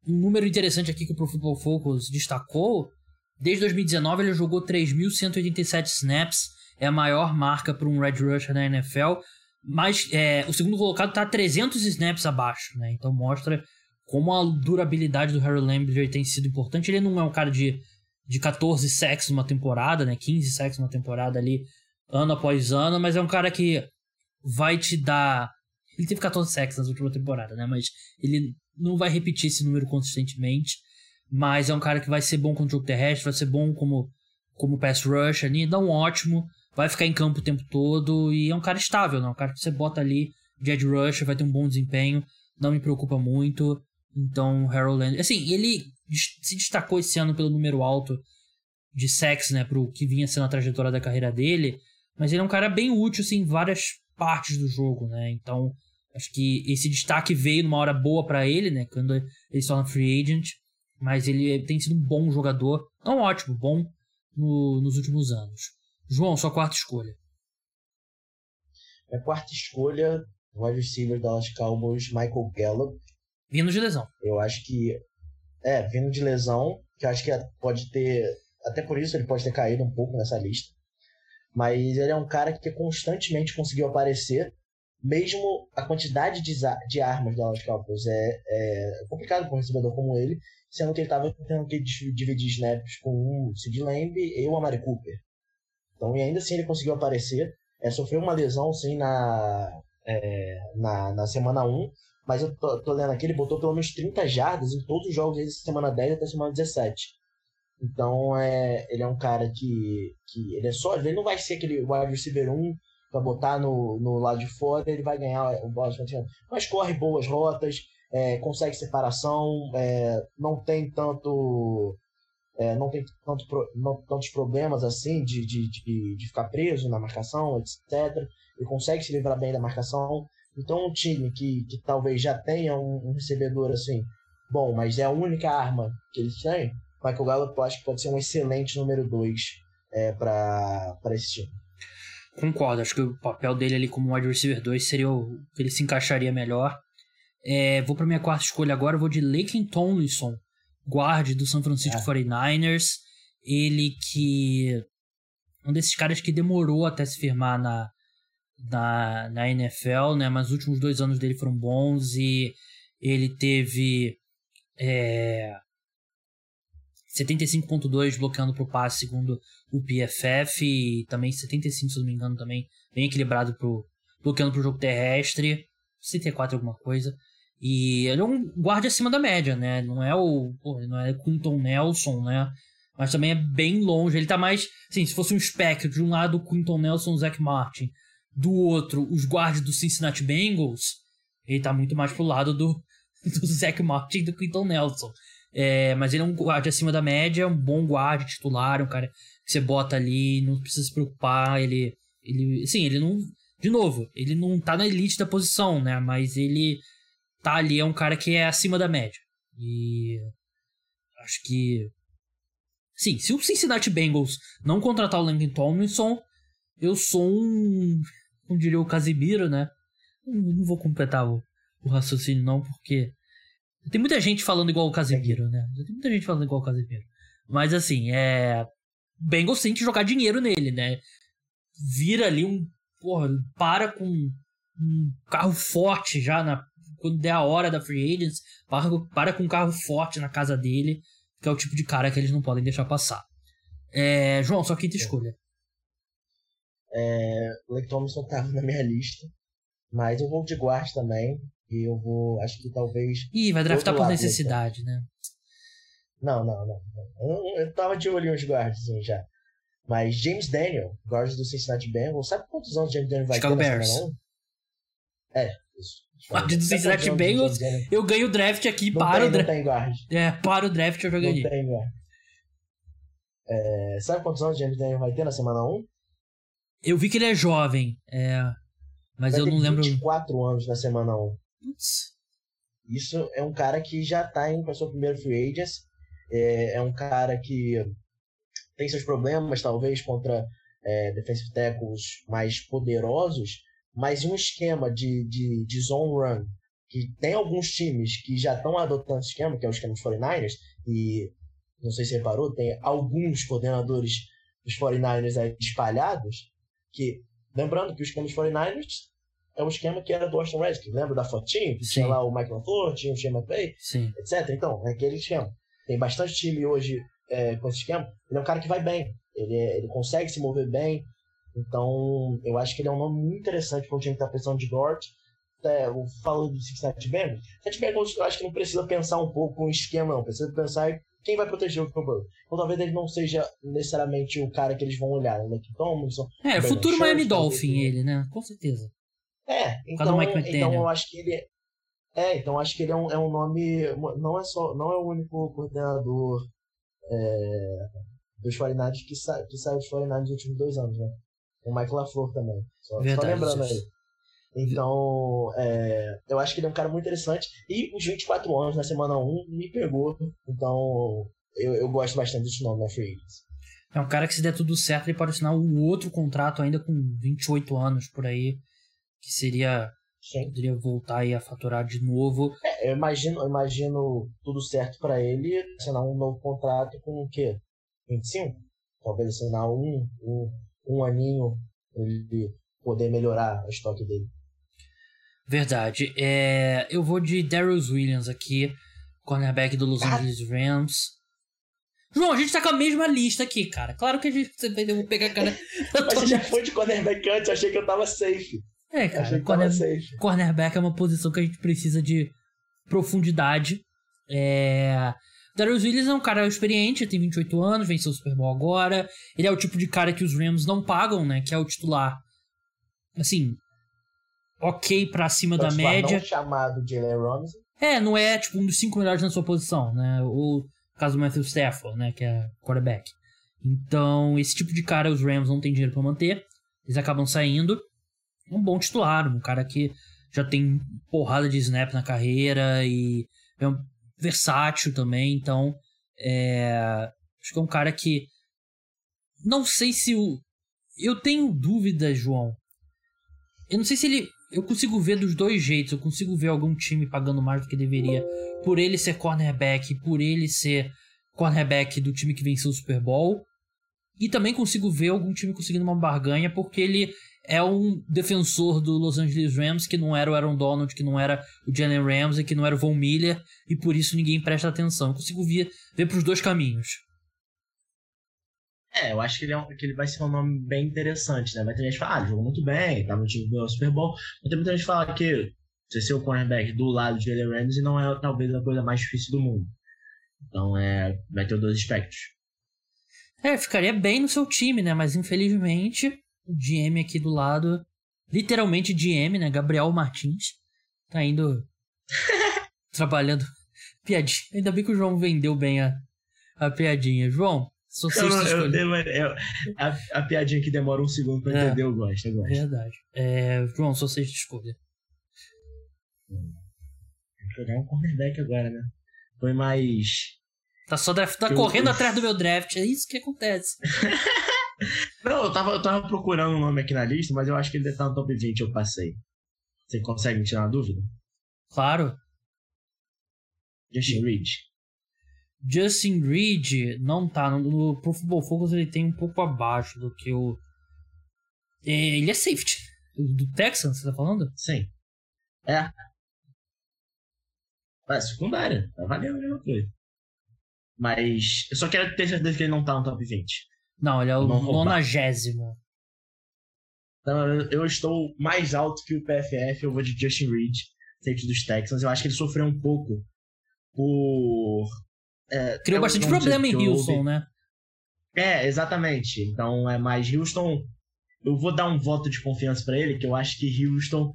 Um número interessante aqui que o Pro Football Focus destacou, desde 2019 ele jogou 3.187 snaps, é a maior marca para um Red Rusher na NFL, mas é, o segundo colocado está 300 snaps abaixo, né? então mostra como a durabilidade do Harry Lambert tem sido importante. Ele não é um cara de, de 14 sacks numa temporada, né? 15 sacks numa temporada ali, ano após ano, mas é um cara que vai te dar ele teve 14 sacks na última temporada, né? Mas ele não vai repetir esse número consistentemente. Mas é um cara que vai ser bom contra o terrestre, vai ser bom como, como pass rush ali, dá um ótimo, vai ficar em campo o tempo todo e é um cara estável, né? Um cara que você bota ali de edge rush, vai ter um bom desempenho, não me preocupa muito. Então, Harold Landry, assim, ele se destacou esse ano pelo número alto de sacks, né, pro que vinha sendo a trajetória da carreira dele, mas ele é um cara bem útil, assim, em várias partes do jogo, né? Então, acho que esse destaque veio numa hora boa para ele, né? Quando ele se torna free agent. Mas ele tem sido um bom jogador. Não ótimo, bom no, nos últimos anos. João, sua quarta escolha. Minha quarta escolha, wide receiver Dallas Cowboys, Michael Gallup. Vindo de lesão. Eu acho que. É, vindo de lesão, que eu acho que pode ter. Até por isso ele pode ter caído um pouco nessa lista. Mas ele é um cara que constantemente conseguiu aparecer mesmo a quantidade de, de armas do Dallas Cowboys é, é complicado para um recebedor como ele, sendo que ele estava tendo que dividir snaps com um Sid Lamb e o Amari Cooper. Então, e ainda assim ele conseguiu aparecer. É, sofreu uma lesão, sim, na, é, na, na semana 1, mas eu tô, tô, lendo aqui, ele botou pelo menos 30 jardas em todos os jogos desde semana 10 até semana 17. Então, é, ele é um cara que, que ele é só, ele não vai ser aquele wide receiver 1 para botar no, no lado de fora, ele vai ganhar o bola mas corre boas rotas, é, consegue separação, é, não tem tanto é, não tem tanto, não, tantos problemas assim de, de, de, de, ficar preso na marcação, etc. Ele consegue se livrar bem da marcação. Então, um time que, que talvez já tenha um, um recebedor assim, bom, mas é a única arma que eles têm, Michael Gallup eu acho que pode ser um excelente número 2 é, para esse time. Concordo, acho que o papel dele ali como wide receiver 2 seria o que ele se encaixaria melhor. É, vou para minha quarta escolha agora, vou de Laken Tomlinson, guarde do San Francisco é. 49ers. Ele que. Um desses caras que demorou até se firmar na, na, na NFL, né? Mas os últimos dois anos dele foram bons e ele teve. É, 75.2 bloqueando pro passe segundo o PFF e também 75, se não me engano, também bem equilibrado pro bloqueando pro jogo terrestre, 64 alguma coisa. E ele é um guarda acima da média, né? Não é o, não é Quinton Nelson, né? Mas também é bem longe. Ele tá mais, assim, se fosse um espectro, de um lado o Quinton Nelson, o Zach Martin, do outro os guardas do Cincinnati Bengals, ele tá muito mais pro lado do, do Zach Martin do Quinton Nelson. É, mas ele é um guarda acima da média, um bom guarda titular, um cara que você bota ali, não precisa se preocupar, ele, ele, sim, ele não, de novo, ele não tá na elite da posição, né, mas ele tá ali, é um cara que é acima da média. E acho que sim, se o Cincinnati Bengals não contratar o Lincoln Tomlinson, eu sou um, como diria o Casimiro, né, não vou completar o, o raciocínio não, porque tem muita gente falando igual o Casemiro, né? Tem muita gente falando igual o Casemiro. Mas assim, é. Bengals tem que jogar dinheiro nele, né? Vira ali um. Porra, para com um carro forte já na. Quando der a hora da free agents, para, para com um carro forte na casa dele, que é o tipo de cara que eles não podem deixar passar. É, João, sua quinta é. escolha. É, o Lake Thompson tava na minha lista, mas eu vou de guarda também. E eu vou, acho que talvez. Ih, vai draftar por necessidade, né? Não, não, não. Eu, eu tava de olho nos guardas, assim, já. Mas James Daniel, guarda do Cincinnati Bengals, sabe quantos anos James Daniel vai Chicago ter Bears. É, isso. Guarda do Cincinnati Bengals, eu ganho o draft aqui não para tem, o draft. Não tem guarda. É, para o draft eu já ganhei. Não tem guarda. É, sabe quantos anos James Daniel vai ter na semana 1? Eu vi que ele é jovem, é, mas vai eu não lembro. 24 anos na semana 1. Putz. Isso é um cara que já está indo para sua primeira free agents. É, é, um cara que tem seus problemas, talvez, contra é, defensive tackles mais poderosos, mas um esquema de, de, de zone run, que tem alguns times que já estão adotando esse esquema, que é o esquema dos 49ers, e não sei se reparou, tem alguns coordenadores dos 49ers espalhados, que, lembrando que o esquema dos 49ers é um esquema que era do Austin Redskins, lembra da fotinho? Que tinha lá o Michael LaFleur, tinha o Shane McVay, etc. Então, é aquele esquema. Tem bastante time hoje é, com esse esquema. Ele é um cara que vai bem, ele, é, ele consegue se mover bem. Então, eu acho que ele é um nome muito interessante para um time que está precisando de guard. É, falando do Cincinnati Bengals, Cincinnati Bengals eu acho que não precisa pensar um pouco em esquema, não. Precisa pensar quem vai proteger o Joe Burrow. Então talvez ele não seja necessariamente o cara que eles vão olhar, né? É, futuro Miami Dolphin ele, né? Com certeza. É, então, então eu acho que ele é, então acho que ele é um, é um nome, não é só, não é o único coordenador é, dos 49 que, sa, que saiu dos 49 nos últimos dois anos, né? O Michael LaFleur também, só, Verdade, só lembrando aí. Então, é, eu acho que ele é um cara muito interessante. E os 24 anos na semana 1 me pegou. Então, eu, eu gosto bastante desse nome na Free É um cara que, se der tudo certo, ele pode assinar um outro contrato ainda com 28 anos por aí que seria Sim. poderia voltar aí a faturar de novo. É, eu imagino, eu imagino tudo certo para ele assinar um novo contrato com o quê? 25? Talvez assinar um, um, um aninho ele poder melhorar o estoque dele. Verdade. É, eu vou de Darius Williams aqui, cornerback do Los Ah. Angeles Rams. João, a gente tá com a mesma lista aqui, cara. Claro que a gente. Eu vou pegar a cara. Mas você já foi de cornerback antes, eu achei que eu tava safe. É, cara. corner- cornerback é uma posição que a gente precisa de profundidade. É... Darius Williams é um cara experiente, tem 28 anos, venceu o Super Bowl agora. Ele é o tipo de cara que os Rams não pagam, né? Que é o titular. Assim, ok pra cima da Então, tipo, média. Não chamado Jalen Ramsey. É, não é tipo um dos cinco melhores na sua posição, né? O caso do Matthew Stafford, né? Que é quarterback. Então, esse tipo de cara os Rams não têm dinheiro pra manter. Eles acabam saindo. Um bom titular, um cara que já tem porrada de snap na carreira e é um versátil também. Então, é, acho que é um cara que. Não sei se o. Eu tenho dúvidas, João. Eu não sei se ele. Eu consigo ver dos dois jeitos. Eu consigo ver algum time pagando mais do que deveria por ele ser cornerback, por ele ser cornerback do time que venceu o Super Bowl. E também consigo ver algum time conseguindo uma barganha porque ele é um defensor do Los Angeles Rams que não era o Aaron Donald, que não era o Jalen Ramsey, que não era o Von Miller e por isso ninguém presta atenção. Eu consigo ver, ver pros dois caminhos. É, eu acho que ele, é um- que ele vai ser um nome bem interessante, né? Vai ter gente que fala, ah, jogou muito bem, tá no time do Super Bowl. Mas tem muita gente que fala que você ser o cornerback do lado de Jalen Ramsey não é talvez a coisa mais difícil do mundo. Então é, vai ter os dois aspectos. É, ficaria bem no seu time, né? Mas infelizmente, GM aqui do lado, literalmente GM, né? Gabriel Martins, tá indo trabalhando. Piadinha. Ainda bem que o João vendeu bem a, a piadinha. João, sua Eu, eu, eu- eu- a, a piadinha que demora um segundo pra É. entender, eu gosto, eu gosto. Verdade. É, João, sua sexta escolha. Que jogar um cornerback agora, né? Foi mais. Tá só draft, tá correndo atrás do meu draft. É isso que acontece. Não, eu tava, eu tava procurando um nome aqui na lista, mas eu acho que ele deve estar no top 20, eu passei. Você consegue me tirar uma dúvida? Claro. Justin Reed. Justin Reed não tá. No, no Pro Football Focus ele tem um pouco abaixo do que o. É, ele é safety. Do, do Texans, você tá falando? Sim. É. É, secundária. Tá valendo a mesma coisa. Mas eu só quero ter certeza que ele não tá no top 20. Não, ele é o nonagésimo. Então eu, estou mais alto que o PFF, eu vou de Justin Reed, safety dos Texans. Eu acho que ele sofreu um pouco por. é, Criou eu bastante problema em Houston, né? É, exatamente. Então é mais Houston. Eu vou dar um voto de confiança pra ele, que eu acho que Houston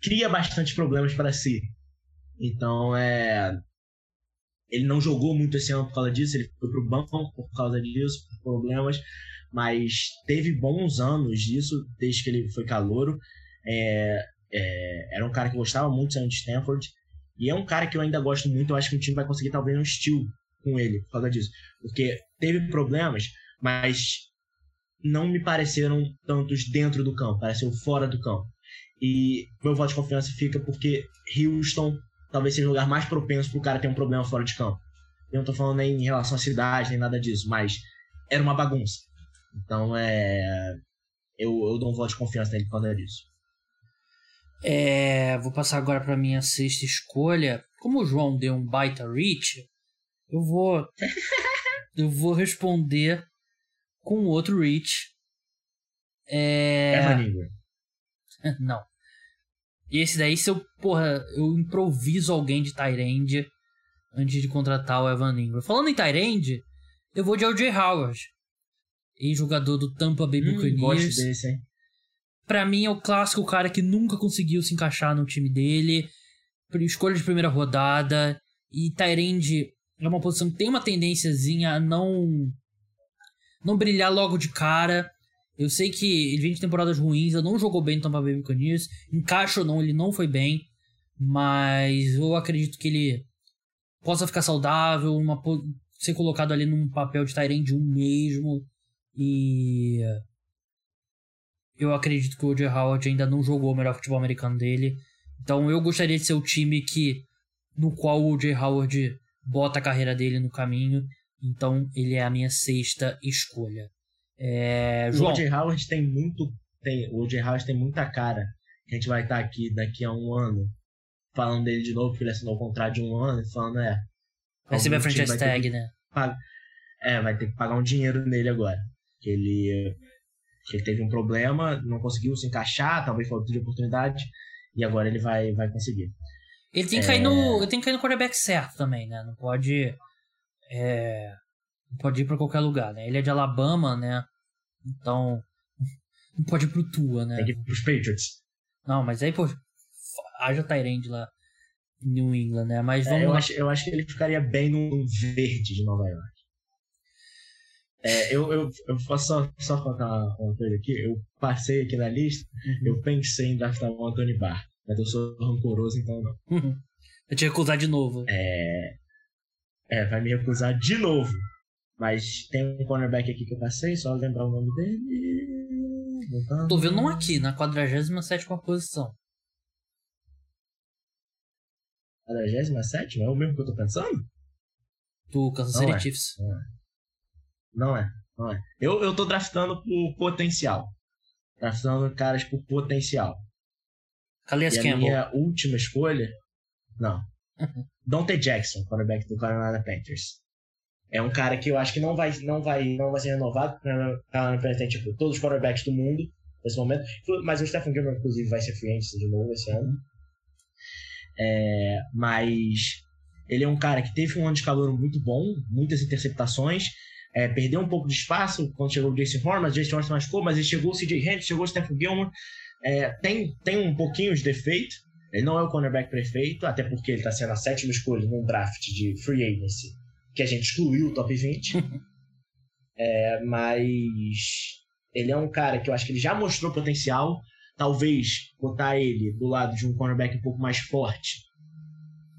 cria bastante problemas para si. Então é. Ele não jogou muito esse ano por causa disso, ele foi pro banco por causa disso, por problemas, mas teve bons anos disso, desde que ele foi calouro. É, é, era um cara que gostava muito de Stanford, e é um cara que eu ainda gosto muito, eu acho que o time vai conseguir talvez um estilo com ele por causa disso. Porque teve problemas, mas não me pareceram tantos dentro do campo, pareceu fora do campo. E meu voto de confiança fica porque Houston talvez seja o lugar mais propenso pro cara ter um problema fora de campo. Eu não tô falando nem em relação à cidade, nem nada disso, mas era uma bagunça. Então é. Eu, eu dou um voto de confiança nele por causa disso. É, vou passar agora pra minha sexta escolha. Como o João deu um baita reach, eu vou. eu vou responder com outro reach. É. Ingram. Não. E esse daí, se eu, porra, eu improviso alguém de Tyrande antes de contratar o Evan Ingram. Falando em Tyrande, eu vou de LJ Howard. Ex-jogador do Tampa Bay Hum, gosto Buccaneers. desse, hein? Pra mim é o clássico cara que nunca conseguiu se encaixar no time dele. Escolha de primeira rodada. E Tyrande é uma posição que tem uma tendênciazinha a não não brilhar logo de cara. Eu sei que ele vem de temporadas ruins, ele não jogou bem no Tampa Bay Buccaneers. Encaixa ou não, ele não foi bem. Mas eu acredito que ele possa ficar saudável, uma, ser colocado ali num papel de Tyrande 1 mesmo. E eu acredito que o O.J. Howard ainda não jogou o melhor futebol americano dele. Então eu gostaria de ser o time que no qual o O.J. Howard bota a carreira dele no caminho. Então ele é a minha sexta escolha. É, O João, O.J. Howard tem muito. Tem, o O.J. Howard tem muita cara a gente vai estar aqui daqui a um ano falando dele de novo, porque ele assinou o contrato de um ano, falando, é. Vai receber a algum time franchise tag, que né? pagar- É, vai ter que pagar um dinheiro nele agora. Que ele, que ele teve um problema, não conseguiu se encaixar, talvez falta de oportunidade, e agora ele vai, vai conseguir. Ele tem que É. cair no. Ele tem que cair no quarterback certo também, né? Não pode. É, pode ir pra qualquer lugar, né? Ele é de Alabama, né? Então. Não pode ir pro Tua, né? Tem que ir pros Patriots. Não, mas aí, pô. Haja Tyrande lá em New England, né? Mas É, vamos eu, lá. acho, eu acho que ele ficaria bem no verde de Nova York. É, eu, eu, eu posso só, só contar uma, coisa aqui. Eu passei aqui na lista, Uhum. eu pensei em draftar o Anthony Barr. Mas eu sou rancoroso, então não. Uhum. Eu tinha que acusar de novo. É, é, vai me recusar de novo. Mas tem um cornerback aqui que eu passei, só lembrar o nome dele. Voltando. Tô vendo um aqui, na 47 posição. 47? É o mesmo que eu tô pensando? Do Kansas Não City é. Chiefs. Não é, não é. Eu, eu tô draftando por potencial. Draftando caras por potencial. Calais e a Campbell. minha última escolha. Não. Dante Jackson, quarterback do Carolina Panthers. É um cara que eu acho que não vai, não vai, não vai ser renovado, porque tem tipo, todos os quarterbacks do mundo nesse momento. Mas o Stephen Gilmore, inclusive, vai ser free de novo esse ano. É, mas ele é um cara que teve um ano de calor muito bom, muitas interceptações, é, perdeu um pouco de espaço quando chegou o Jason Horn, mas o Jason Horn se machucou, mas ele chegou o CJ Henry, chegou o Stephen Gilmore, é, tem, tem um pouquinho de defeito, ele não é o cornerback perfeito, até porque ele está sendo a sétima escolha num draft de free agency, que a gente excluiu o top 20, é, mas ele é um cara que eu acho que ele já mostrou potencial, talvez botar ele do lado de um cornerback um pouco mais forte.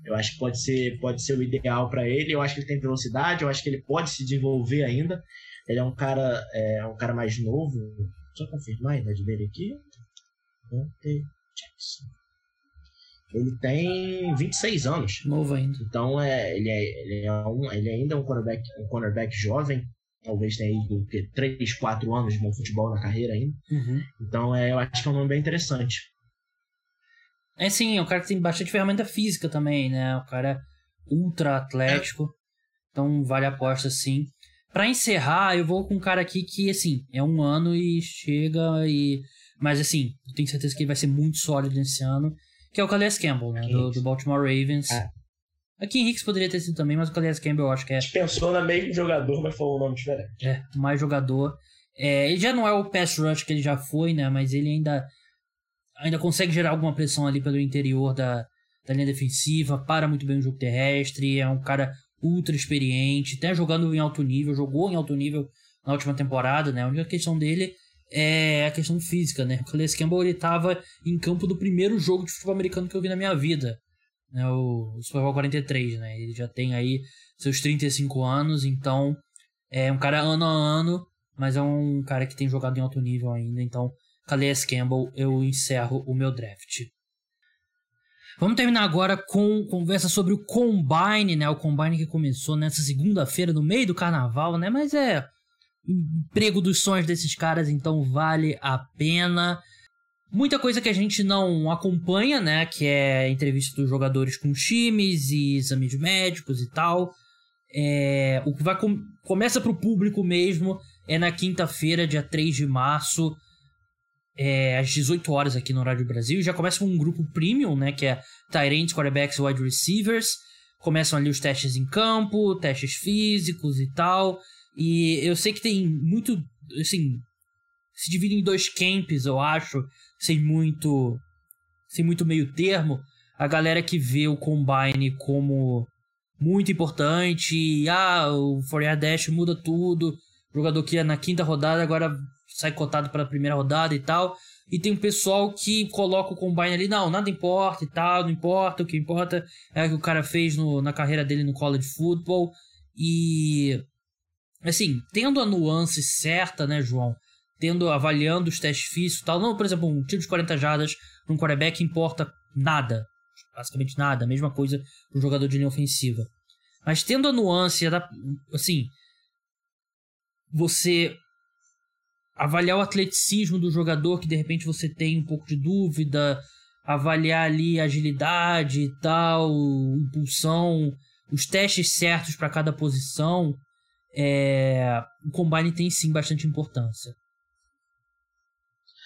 Eu acho que pode ser, pode ser o ideal para ele. Eu acho que ele tem velocidade, eu acho que ele pode se desenvolver ainda. Ele é um cara, é um cara mais novo. Só confirmar a idade dele aqui. Dante Jackson. Ele tem 26 anos. Novo ainda. Então é, ele, é, ele, é um, ele ainda é um cornerback, um cornerback jovem. Talvez tenha aí o quê? 3, 4 anos de bom futebol na carreira ainda. Uhum. Então é, eu acho que é um nome bem interessante. É sim, é um cara que tem bastante ferramenta física também, né? O cara é ultra atlético. Então vale a aposta sim. Pra encerrar, eu vou com um cara aqui que, assim, é um ano e chega e. Mas assim, eu tenho certeza que ele vai ser muito sólido nesse ano. Que é o Calais Campbell, né? Do, do Baltimore Ravens. Ah. Aqui Henriques poderia ter sido também, mas o Calais Campbell eu acho que é A gente pensou no mesmo jogador, mas falou um nome diferente. é, mais jogador. É, ele já não é o pass rush que ele já foi, né? Mas ele ainda, ainda consegue gerar alguma pressão ali pelo interior da, da linha defensiva, para muito bem o jogo terrestre, é um cara ultra experiente, até jogando em alto nível, jogou em alto nível na última temporada, né? A única questão dele é a questão física, né? O Calais Campbell ele tava em campo do primeiro jogo de futebol americano que eu vi na minha vida, né? O, Super Bowl 43, né? Ele já tem aí seus 35 anos, então é um cara ano a ano, mas é um cara que tem jogado em alto nível ainda, então Calais Campbell, eu encerro o meu draft. Vamos terminar agora com conversa sobre o Combine, né? O Combine que começou nessa segunda-feira, no meio do carnaval, né? Mas é emprego dos sonhos desses caras, então vale a pena. Muita coisa que a gente não acompanha, né? Que é entrevista dos jogadores com times e exames médicos e tal. É, o que vai com, começa pro público mesmo é na quinta-feira, dia 3 de março, é, às 18 horas aqui no Rádio Brasil. Já começa com um grupo premium, né? Que é Tyrants, Quarterbacks Wide Receivers. Começam ali os testes em campo, testes físicos e tal. E eu sei que tem muito. Assim. Se divide em dois camps, eu acho. Sem muito. Sem muito meio termo. A galera que vê o Combine como muito importante. E, ah, o Fourier Dash muda tudo. O jogador que ia na quinta rodada agora sai cotado para a primeira rodada e tal. E tem um pessoal que coloca o Combine ali, não, nada importa e tal, não importa, o que importa é o que o cara fez no, na carreira dele no college football. E assim, tendo a nuance certa, né, João? Tendo, avaliando os testes físicos e tal. Não, por exemplo, um tiro de 40 jardas num quarterback importa nada. Basicamente nada. A mesma coisa para um jogador de linha ofensiva. Mas tendo a nuance, assim, você avaliar o atleticismo do jogador que de repente você tem um pouco de dúvida, avaliar ali a agilidade e tal, impulsão, os testes certos para cada posição. É, o combine tem sim bastante importância.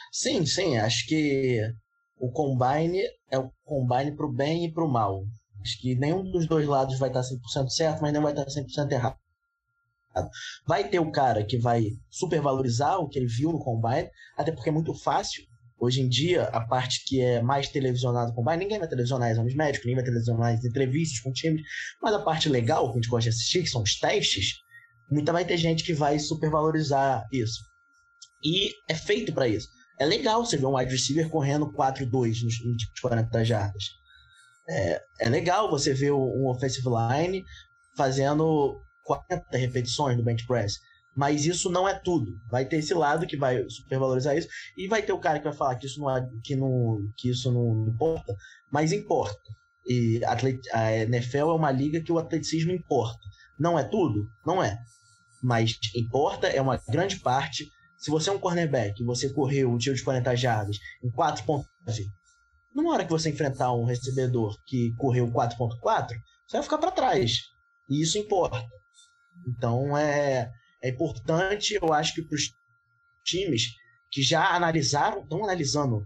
Sim, sim, acho que o combine é o combine pro bem e pro mal. Acho que nenhum dos dois lados vai estar 100% certo, mas não vai estar 100% errado. Vai ter o cara que vai supervalorizar o que ele viu no combine, até porque é muito fácil. Hoje em dia, a parte que é mais televisionada no combine, ninguém vai televisionar exames médicos, ninguém vai televisionar entrevistas com times, mas a parte legal que a gente gosta de assistir, que são os testes, muita vai ter gente que vai supervalorizar isso. E é feito para isso. É legal você ver um wide receiver correndo 4-2 nos, nos 40 jardas. É, é legal você ver um offensive line fazendo 40 repetições do bench press. Mas isso não é tudo. Vai ter esse lado que vai supervalorizar isso. E vai ter o cara que vai falar que isso não, é, que não, que isso não importa. Mas importa. E a NFL é uma liga que o atleticismo importa. Não é tudo? Não é. Mas importa, é uma grande parte. Se você é um cornerback você correu um tiro de 40 jardas em 4.9, numa hora que você enfrentar um recebedor que correu 4.4, você vai ficar para trás. E isso importa. Então é, é importante, eu acho que para os times que já analisaram, estão analisando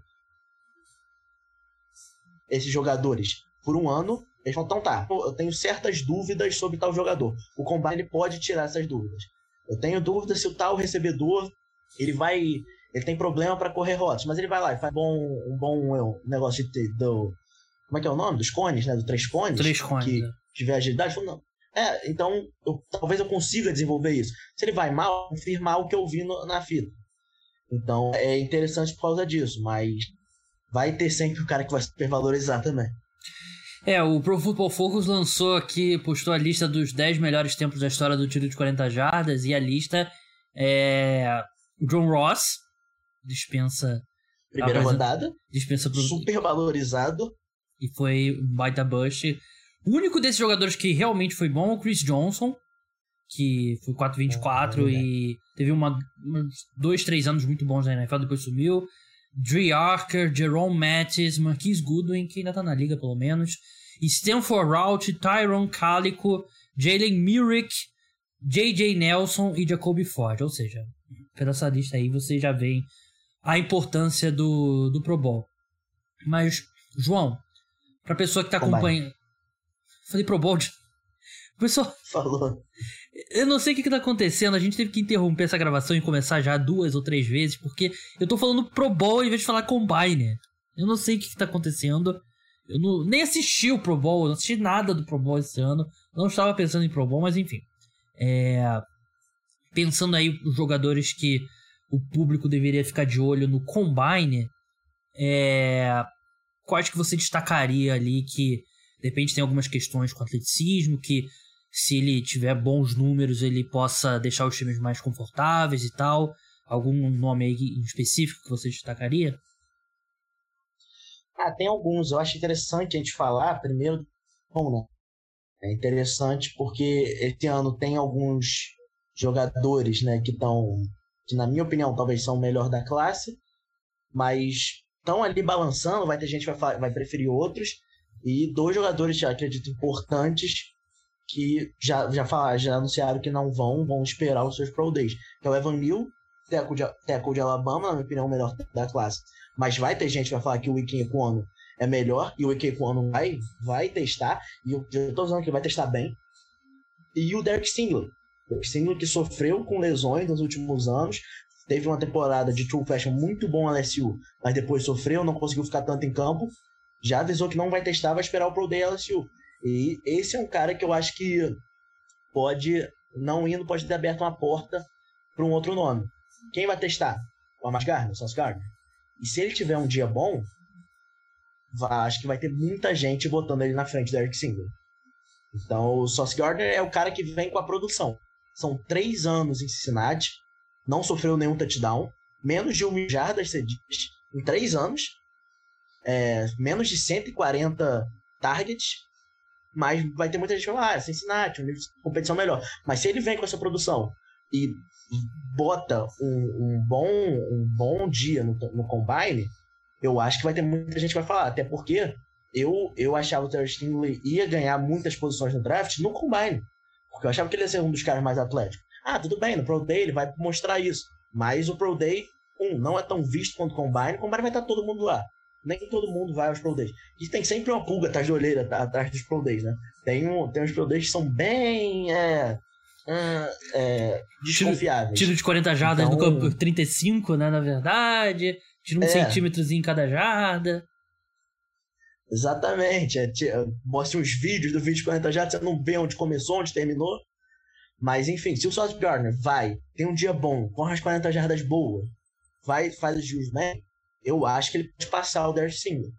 esses jogadores por um ano, eles vão, então tá, eu tenho certas dúvidas sobre tal jogador. O Combine pode tirar essas dúvidas. Eu tenho dúvida se o tal recebedor, ele vai, ele tem problema para correr rotas, mas ele vai lá e faz bom, um bom negócio de, do, como é que é o nome? Dos cones, né? Do três cones. Três cones. Que é. tiver agilidade. Não, é, então eu, talvez eu consiga desenvolver isso. Se ele vai mal, confirmar o que eu vi no, na fita. Então é interessante por causa disso, mas vai ter sempre o cara que vai supervalorizar também. É, o Pro Football Focus lançou aqui, postou a lista dos 10 melhores tempos da história do tiro de 40 jardas e a lista é o John Ross dispensa primeira rodada, dispensa pro... super valorizado e foi um baita bush. O único desses jogadores que realmente foi bom é o Chris Johnson, que foi 4-24 oh, e teve uma, dois, três anos muito bons na NFL, depois sumiu. Dre Archer, Jerome Mattis, Marquise Goodwin, que ainda tá na liga pelo menos, Stanford Rout, Tyron Calico, Jalen Myrick, J.J. Nelson e Jacoby Ford. Ou seja, pela essa lista aí você já vê a importância do, do Pro Bowl. Mas, João, pra pessoa que tá acompanhando, Falei pro Bold. O pessoal. Falou. Eu não sei o que, que tá acontecendo. A gente teve que interromper essa gravação e começar já duas ou três vezes, porque eu tô falando Pro Bowl em vez de falar Combine. Eu não sei o que, que tá acontecendo. Eu não, nem assisti o Pro Bowl, não assisti nada do Pro Bowl esse ano. Não estava pensando em Pro Bowl, mas enfim. É, pensando aí os jogadores que o público deveria ficar de olho no Combine. É, quais que você destacaria ali que de repente tem algumas questões com atleticismo que se ele tiver bons números ele possa deixar os times mais confortáveis e tal. Algum nome aí em específico que você destacaria? Ah, tem alguns. Eu acho interessante a gente falar primeiro. Bom, né? É interessante porque esse ano tem alguns jogadores, né, que estão, que na minha opinião talvez são o melhor da classe, mas estão ali balançando. Vai ter gente que vai, vai preferir outros. E dois jogadores, acredito, importantes que já, já, falaram, já anunciaram que não vão, vão esperar os seus Pro Days. Que é o Evan Neal, tackle de, tackle de Alabama, na minha opinião, o melhor da classe. Mas vai ter gente que vai falar que o Wiki Equano é melhor, e o Wiki Equano vai, vai testar, e eu, tô dizendo que vai testar bem. E o Derek Singler. Derek Singler que sofreu com lesões nos últimos anos, teve uma temporada de true fashion muito bom na LSU, mas depois sofreu, não conseguiu ficar tanto em campo, já avisou que não vai testar, vai esperar o Pro Day LSU. E esse é um cara que eu acho que pode, não indo, pode ter aberto uma porta para um outro nome. Quem vai testar? O Amos Gardner, o Sauce Gardner. E se ele tiver um dia bom, vai, acho que vai ter muita gente botando ele na frente do Eric Singer. Então, o Sauce Gardner é o cara que vem com a produção. São três anos em Cincinnati, não sofreu nenhum touchdown, menos de um mil jardas cedidas em três anos é, menos de 140 targets, mas vai ter muita gente que vai falar, ah, Cincinnati, um competição melhor. Mas se ele vem com essa produção e bota um, um, bom, um bom dia no, no Combine, eu acho que vai ter muita gente que vai falar. Até porque eu, eu achava que o Terry Stingley ia ganhar muitas posições no draft no Combine. Porque eu achava que ele ia ser um dos caras mais atléticos. Ah, tudo bem, no Pro Day ele vai mostrar isso. Mas o Pro Day, um, não é tão visto quanto o Combine. O Combine vai estar todo mundo lá. Nem todo mundo vai aos Pro Days. E tem sempre uma pulga atrás de orelha, atrás dos Pro Days, né? Tem, um, tem uns Pro Days que são bem... É, é, desconfiáveis. Tiro, tiro de 40 jardas então, no campo 35, né? Na verdade. Tira um é. centímetros em cada jarda. Exatamente. É, mostra uns vídeos do vídeo de 40 jardas, você não vê onde começou, onde terminou. Mas enfim, se o Sauce Gardner vai, tem um dia bom, corre as 40 jardas boa, vai, faz os juros, né? Eu acho que ele pode passar o Derek Singer.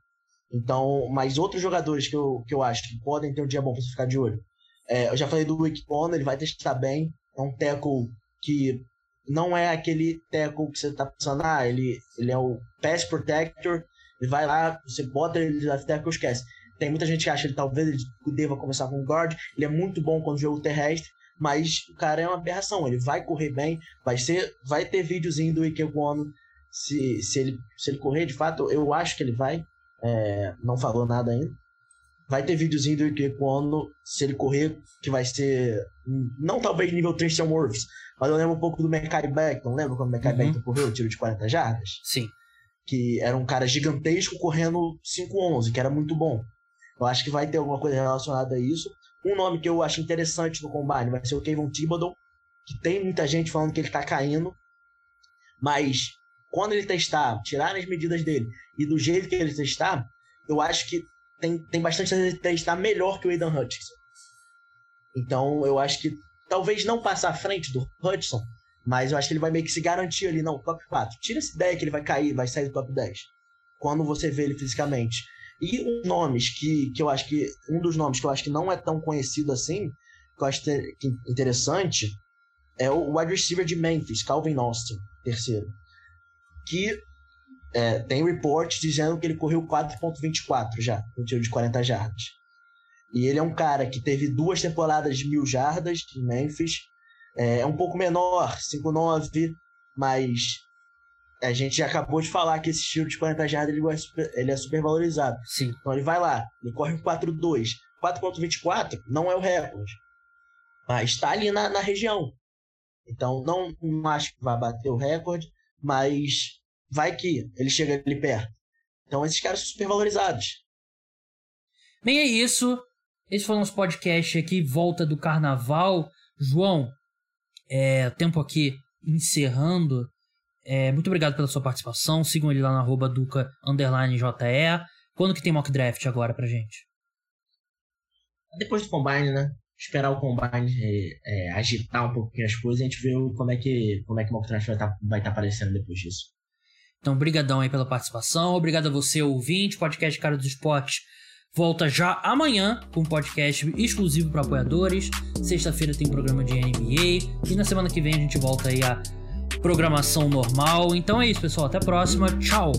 Então, mas outros jogadores que eu, que eu acho que podem ter um dia bom para você ficar de olho. É, eu já falei do Wick ele vai testar bem. É um tackle que não é aquele tackle que você tá pensando, ah, ele, ele é o pass protector, ele vai lá, você bota ele left tackle, esquece. Tem muita gente que acha que ele talvez ele deva começar com guard, ele é muito bom quando jogo terrestre, mas o cara é uma aberração, ele vai correr bem, vai ser, vai ter videozinho do Ike One, se, se, ele, se ele correr de fato, eu acho que ele vai, é, não falou nada ainda. Vai ter videozinho do Ike One, se ele correr, que vai ser, não talvez nível Tristan Wirfs, mas eu lembro um pouco do Mekai Beckton, lembra quando o Mekai uhum. Beckton correu o tiro de 40 jardas? Sim. Que era um cara gigantesco correndo 5-11, que era muito bom. Eu acho que vai ter alguma coisa relacionada a isso. Um nome que eu acho interessante no Combine vai ser o Kevin Thibodeau, que tem muita gente falando que ele tá caindo, mas quando ele testar, tirar as medidas dele e do jeito que ele testar, eu acho que tem, tem bastante chance de testar melhor que o Aidan Hutchinson. Então eu acho que talvez não passar à frente do Hudson, mas eu acho que ele vai meio que se garantir ali, não, top 4. Tira essa ideia que ele vai cair, vai sair do top 10. Quando você vê ele fisicamente. E um nomes que, que eu acho que. Um dos nomes que eu acho que não é tão conhecido assim, que eu acho que interessante, é o wide receiver de Memphis, Calvin Austin, terceiro. Que é, tem report dizendo que ele correu 4.24 já, no tiro de 40 jardas. E ele é um cara que teve duas temporadas de mil jardas em Memphis. É, é um pouco menor, 5'9", mas a gente já acabou de falar que esse estilo de 40 jardas ele é, super, ele é super valorizado. Sim. Então ele vai lá, ele corre 4'2". 4.24 não é o recorde, mas está ali na, na região. Então não, não acho que vai bater o recorde, mas vai que ele chega ali perto. Então esses caras são super valorizados. Bem, é isso. Esse foi o nosso podcast aqui, volta do carnaval. João, é, tempo aqui encerrando. É, muito obrigado pela sua participação. Sigam ele lá na arroba Duca JE. Quando que tem mock draft agora pra gente? Depois do Combine, né? Esperar o Combine é, agitar um pouquinho as coisas e a gente vê como é que, como é que o mock draft vai estar tá, vai tá aparecendo depois disso. Então, brigadão aí pela participação. Obrigado a você, ouvinte. Podcast Cara dos Esportes volta já amanhã com um podcast exclusivo para apoiadores. Sexta-feira tem programa de NBA e na semana que vem a gente volta aí a programação normal. Então é isso, pessoal. Até a próxima. Tchau.